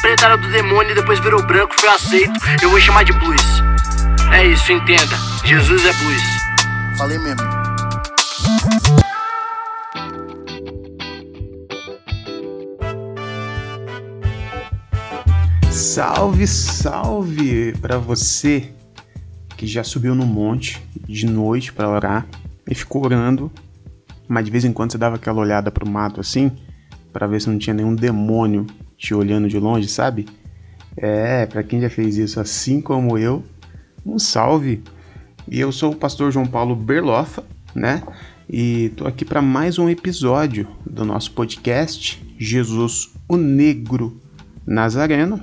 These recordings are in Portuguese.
preta era do demônio e depois virou branco, foi aceito. Eu vou chamar de blues. É isso, entenda. Jesus é blues. Falei mesmo. Salve, salve para você que já subiu no monte de noite para orar e ficou orando, mas de vez em quando você dava aquela olhada pro mato assim, para ver se não tinha nenhum demônio te olhando de longe, sabe? É, para quem já fez isso assim como eu, um salve. E eu sou o pastor João Paulo Berlofa, né? E tô aqui para mais um episódio do nosso podcast Jesus o Negro Nazareno.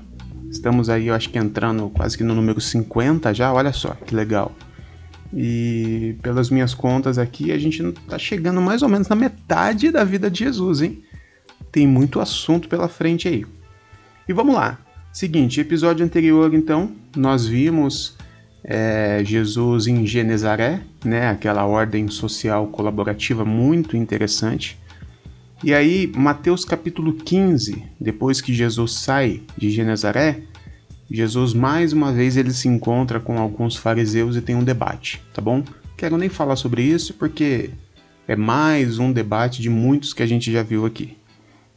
Estamos aí, eu acho que entrando quase que no número 50 já, olha só que legal. E pelas minhas contas aqui, a gente tá chegando mais ou menos na metade da vida de Jesus, hein? Tem muito assunto pela frente aí. E vamos lá. Seguinte, episódio anterior, então, nós vimos é, Jesus em Genezaré, né? Aquela ordem social colaborativa muito interessante. E aí, Mateus capítulo 15, depois que Jesus sai de Genezaré, Jesus mais uma vez ele se encontra com alguns fariseus e tem um debate, tá bom? Quero nem falar sobre isso porque é mais um debate de muitos que a gente já viu aqui.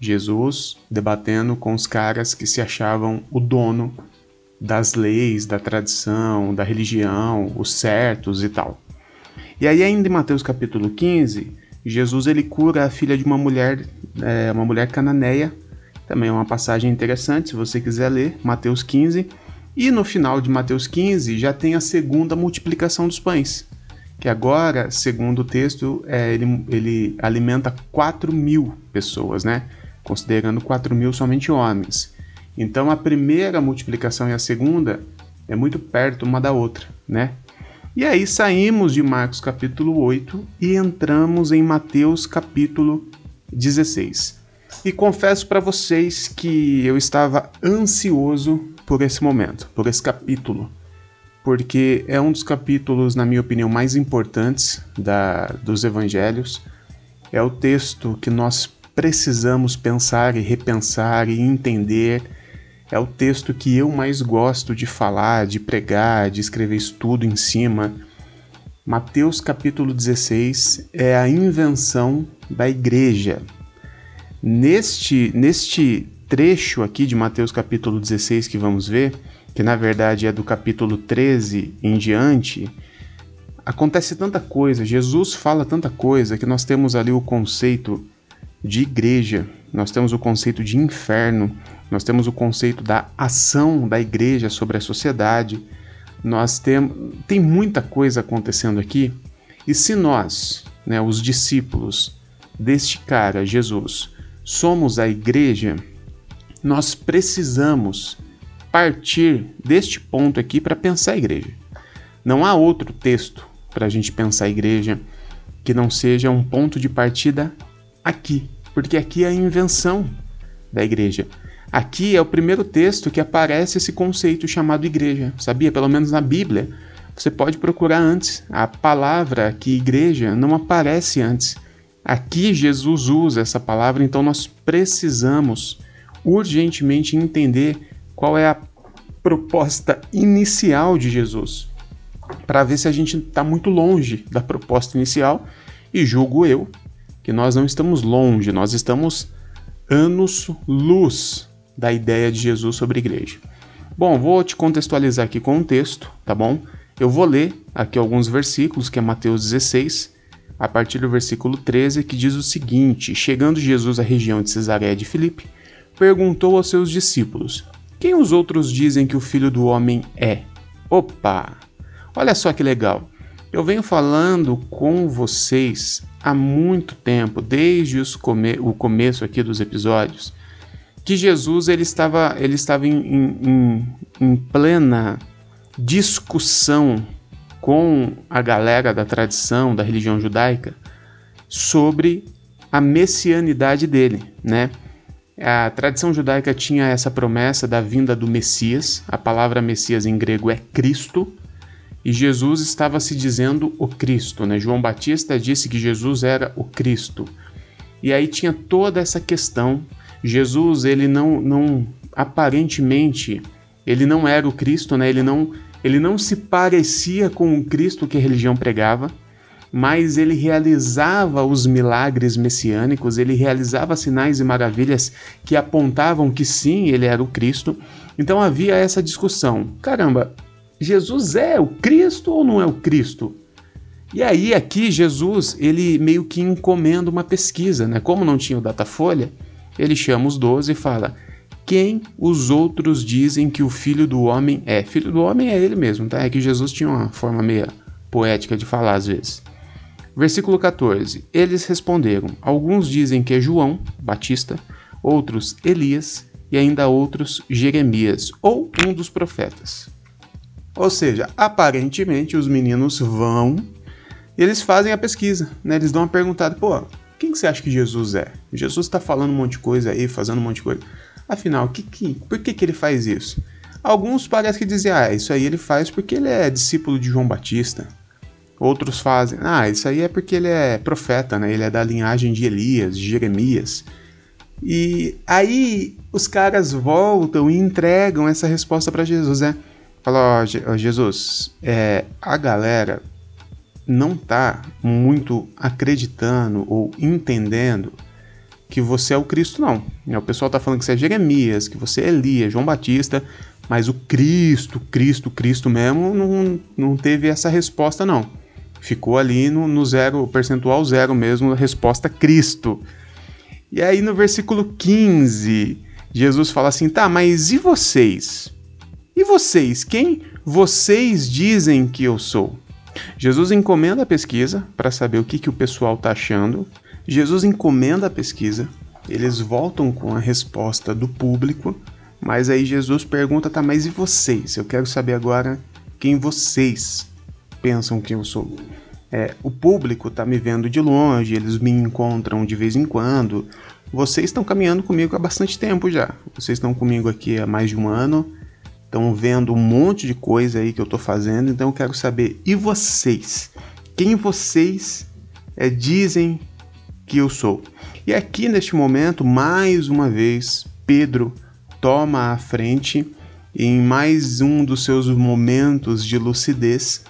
Jesus debatendo com os caras que se achavam o dono das leis, da tradição, da religião, os certos e tal. E aí ainda em Mateus capítulo 15, Jesus ele cura a filha de uma mulher, é, uma mulher cananeia. Também é uma passagem interessante, se você quiser ler, Mateus 15. E no final de Mateus 15 já tem a segunda multiplicação dos pães, que agora, segundo o texto, é, ele, ele alimenta 4 mil pessoas, né? Considerando 4 mil somente homens. Então a primeira multiplicação e a segunda é muito perto uma da outra, né? E aí saímos de Marcos capítulo 8 e entramos em Mateus capítulo 16. E confesso para vocês que eu estava ansioso por esse momento, por esse capítulo, porque é um dos capítulos, na minha opinião, mais importantes da, dos evangelhos. É o texto que nós precisamos pensar e repensar e entender é o texto que eu mais gosto de falar, de pregar, de escrever estudo em cima. Mateus capítulo 16 é a invenção da igreja. Neste, neste trecho aqui de Mateus capítulo 16 que vamos ver, que na verdade é do capítulo 13 em diante, acontece tanta coisa, Jesus fala tanta coisa que nós temos ali o conceito de igreja, nós temos o conceito de inferno, nós temos o conceito da ação da igreja sobre a sociedade. Nós temos tem muita coisa acontecendo aqui. E se nós, né, os discípulos deste cara, Jesus, somos a igreja, nós precisamos partir deste ponto aqui para pensar a igreja. Não há outro texto para a gente pensar a igreja que não seja um ponto de partida aqui, porque aqui é a invenção da igreja. Aqui é o primeiro texto que aparece esse conceito chamado igreja, sabia? Pelo menos na Bíblia. Você pode procurar antes. A palavra aqui, igreja, não aparece antes. Aqui Jesus usa essa palavra, então nós precisamos urgentemente entender qual é a proposta inicial de Jesus, para ver se a gente está muito longe da proposta inicial, e julgo eu que nós não estamos longe, nós estamos anos-luz da ideia de Jesus sobre igreja. Bom, vou te contextualizar aqui com um texto, tá bom? Eu vou ler aqui alguns versículos, que é Mateus 16, a partir do versículo 13, que diz o seguinte: Chegando Jesus à região de Cesareia de Filipe, perguntou aos seus discípulos: Quem os outros dizem que o filho do homem é? Opa! Olha só que legal. Eu venho falando com vocês há muito tempo, desde come o começo aqui dos episódios, que Jesus ele estava, ele estava em, em, em plena discussão com a galera da tradição da religião judaica sobre a messianidade dele, né? A tradição judaica tinha essa promessa da vinda do Messias. A palavra Messias em grego é Cristo, e Jesus estava se dizendo o Cristo, né? João Batista disse que Jesus era o Cristo. E aí tinha toda essa questão Jesus ele não, não aparentemente ele não era o Cristo, né? Ele não, ele não se parecia com o Cristo que a religião pregava, mas ele realizava os milagres messiânicos, ele realizava sinais e maravilhas que apontavam que sim, ele era o Cristo. Então havia essa discussão: caramba, Jesus é o Cristo ou não é o Cristo? E aí aqui Jesus, ele meio que encomenda uma pesquisa, né? Como não tinha o Datafolha, ele chama os doze e fala: quem os outros dizem que o filho do homem é? Filho do homem é ele mesmo, tá? É que Jesus tinha uma forma meio poética de falar às vezes. Versículo 14: Eles responderam: Alguns dizem que é João Batista, outros Elias e ainda outros Jeremias ou um dos profetas. Ou seja, aparentemente os meninos vão e eles fazem a pesquisa, né? Eles dão uma perguntada, pô, quem que você acha que Jesus é? Jesus está falando um monte de coisa aí, fazendo um monte de coisa. Afinal, que, que, por que, que ele faz isso? Alguns parecem que dizem, ah, isso aí ele faz porque ele é discípulo de João Batista. Outros fazem, ah, isso aí é porque ele é profeta, né? Ele é da linhagem de Elias, de Jeremias. E aí os caras voltam e entregam essa resposta para Jesus, né? Fala, Jesus, é, a galera não tá muito acreditando ou entendendo que você é o Cristo, não. O pessoal tá falando que você é Jeremias, que você é Elias, João Batista, mas o Cristo, Cristo, Cristo mesmo, não, não teve essa resposta, não. Ficou ali no, no zero, percentual zero mesmo, a resposta Cristo. E aí no versículo 15, Jesus fala assim: tá, mas e vocês? E vocês? Quem vocês dizem que eu sou? Jesus encomenda a pesquisa para saber o que, que o pessoal está achando. Jesus encomenda a pesquisa, eles voltam com a resposta do público, mas aí Jesus pergunta: tá, mas e vocês? Eu quero saber agora quem vocês pensam que eu sou. É, o público está me vendo de longe, eles me encontram de vez em quando. Vocês estão caminhando comigo há bastante tempo já. Vocês estão comigo aqui há mais de um ano estão vendo um monte de coisa aí que eu estou fazendo, então eu quero saber, e vocês? Quem vocês é, dizem que eu sou? E aqui neste momento, mais uma vez, Pedro toma a frente em mais um dos seus momentos de lucidez.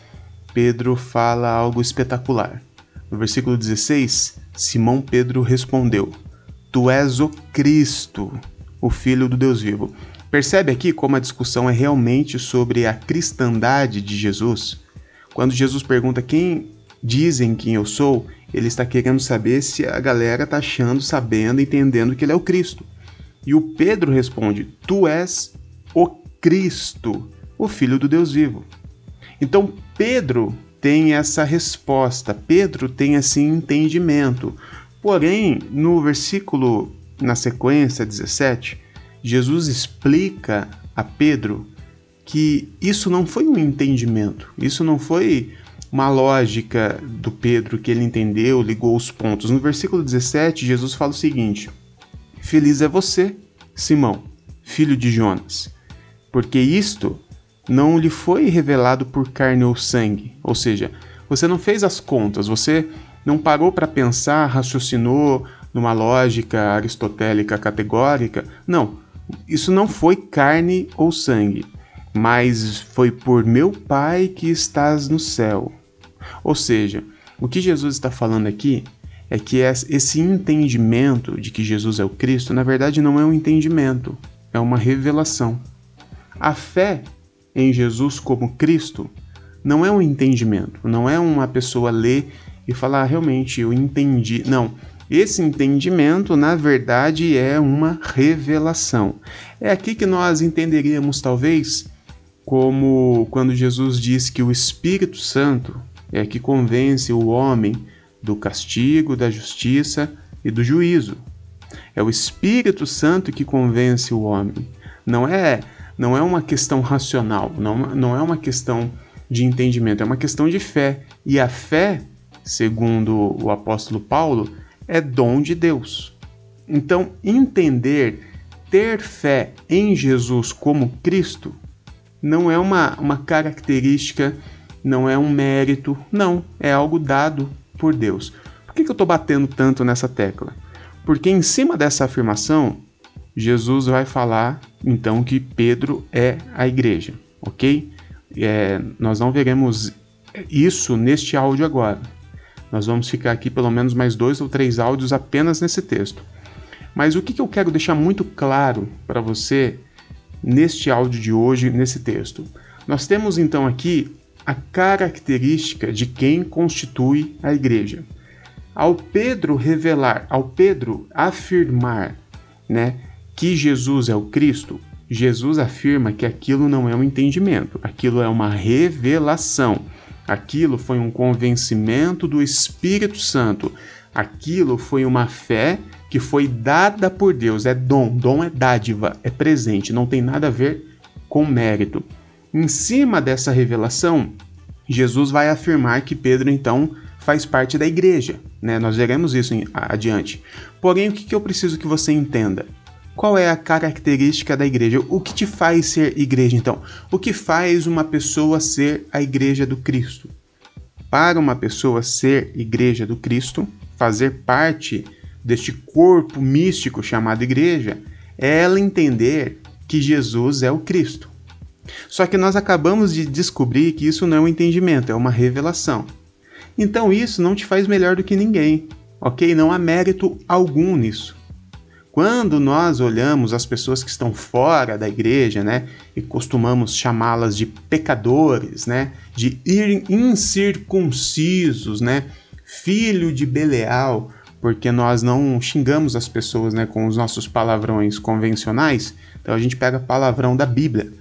Pedro fala algo espetacular. No versículo 16, Simão Pedro respondeu: Tu és o Cristo, o Filho do Deus vivo. Percebe aqui como a discussão é realmente sobre a cristandade de Jesus? Quando Jesus pergunta quem dizem quem eu sou, ele está querendo saber se a galera está achando, sabendo, entendendo que ele é o Cristo. E o Pedro responde: Tu és o Cristo, o Filho do Deus vivo. Então Pedro tem essa resposta, Pedro tem esse entendimento. Porém, no versículo na sequência 17, Jesus explica a Pedro que isso não foi um entendimento, isso não foi uma lógica do Pedro que ele entendeu, ligou os pontos. No versículo 17, Jesus fala o seguinte: Feliz é você, Simão, filho de Jonas, porque isto não lhe foi revelado por carne ou sangue, ou seja, você não fez as contas, você não parou para pensar, raciocinou numa lógica aristotélica categórica. Não, isso não foi carne ou sangue, mas foi por meu Pai que estás no céu. Ou seja, o que Jesus está falando aqui é que esse entendimento de que Jesus é o Cristo, na verdade, não é um entendimento, é uma revelação. A fé em Jesus como Cristo não é um entendimento, não é uma pessoa ler e falar, ah, realmente, eu entendi. Não, esse entendimento, na verdade, é uma revelação. É aqui que nós entenderíamos, talvez, como quando Jesus diz que o Espírito Santo é que convence o homem do castigo, da justiça e do juízo. É o Espírito Santo que convence o homem. Não é, não é uma questão racional, não, não é uma questão de entendimento, é uma questão de fé. E a fé, segundo o apóstolo Paulo, é dom de Deus. Então, entender, ter fé em Jesus como Cristo, não é uma, uma característica, não é um mérito, não, é algo dado por Deus. Por que, que eu estou batendo tanto nessa tecla? Porque em cima dessa afirmação, Jesus vai falar então que Pedro é a igreja, ok? É, nós não veremos isso neste áudio agora. Nós vamos ficar aqui pelo menos mais dois ou três áudios apenas nesse texto. Mas o que, que eu quero deixar muito claro para você neste áudio de hoje, nesse texto? Nós temos então aqui a característica de quem constitui a igreja. Ao Pedro revelar, ao Pedro afirmar, né, que Jesus é o Cristo, Jesus afirma que aquilo não é um entendimento, aquilo é uma revelação. Aquilo foi um convencimento do Espírito Santo. Aquilo foi uma fé que foi dada por Deus. É dom, dom é dádiva, é presente, não tem nada a ver com mérito. Em cima dessa revelação, Jesus vai afirmar que Pedro então faz parte da igreja. Né? Nós veremos isso adiante. Porém, o que eu preciso que você entenda? Qual é a característica da igreja? O que te faz ser igreja, então? O que faz uma pessoa ser a igreja do Cristo? Para uma pessoa ser igreja do Cristo, fazer parte deste corpo místico chamado igreja, é ela entender que Jesus é o Cristo. Só que nós acabamos de descobrir que isso não é um entendimento, é uma revelação. Então isso não te faz melhor do que ninguém, ok? Não há mérito algum nisso. Quando nós olhamos as pessoas que estão fora da igreja, né, e costumamos chamá-las de pecadores, né, de incircuncisos, né, filho de Beleal, porque nós não xingamos as pessoas, né, com os nossos palavrões convencionais, então a gente pega palavrão da Bíblia.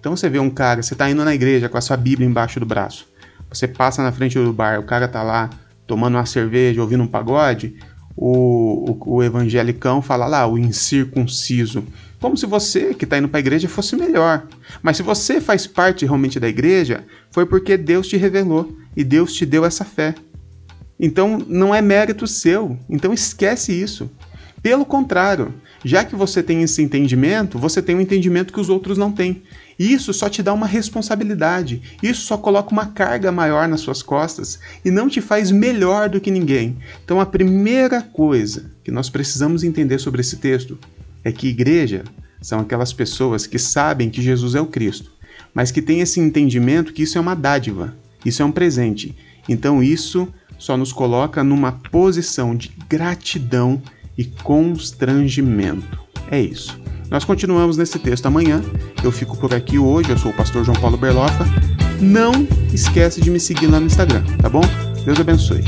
Então você vê um cara, você está indo na igreja com a sua Bíblia embaixo do braço, você passa na frente do bar, o cara tá lá tomando uma cerveja, ouvindo um pagode, o, o, o evangelicão fala lá, o incircunciso. Como se você que está indo para a igreja fosse melhor. Mas se você faz parte realmente da igreja, foi porque Deus te revelou e Deus te deu essa fé. Então não é mérito seu. Então esquece isso. Pelo contrário, já que você tem esse entendimento, você tem um entendimento que os outros não têm. Isso só te dá uma responsabilidade, isso só coloca uma carga maior nas suas costas e não te faz melhor do que ninguém. Então, a primeira coisa que nós precisamos entender sobre esse texto é que igreja são aquelas pessoas que sabem que Jesus é o Cristo, mas que têm esse entendimento que isso é uma dádiva, isso é um presente. Então, isso só nos coloca numa posição de gratidão e constrangimento. É isso. Nós continuamos nesse texto amanhã. Eu fico por aqui hoje. Eu sou o pastor João Paulo Berloffa. Não esquece de me seguir lá no Instagram, tá bom? Deus abençoe.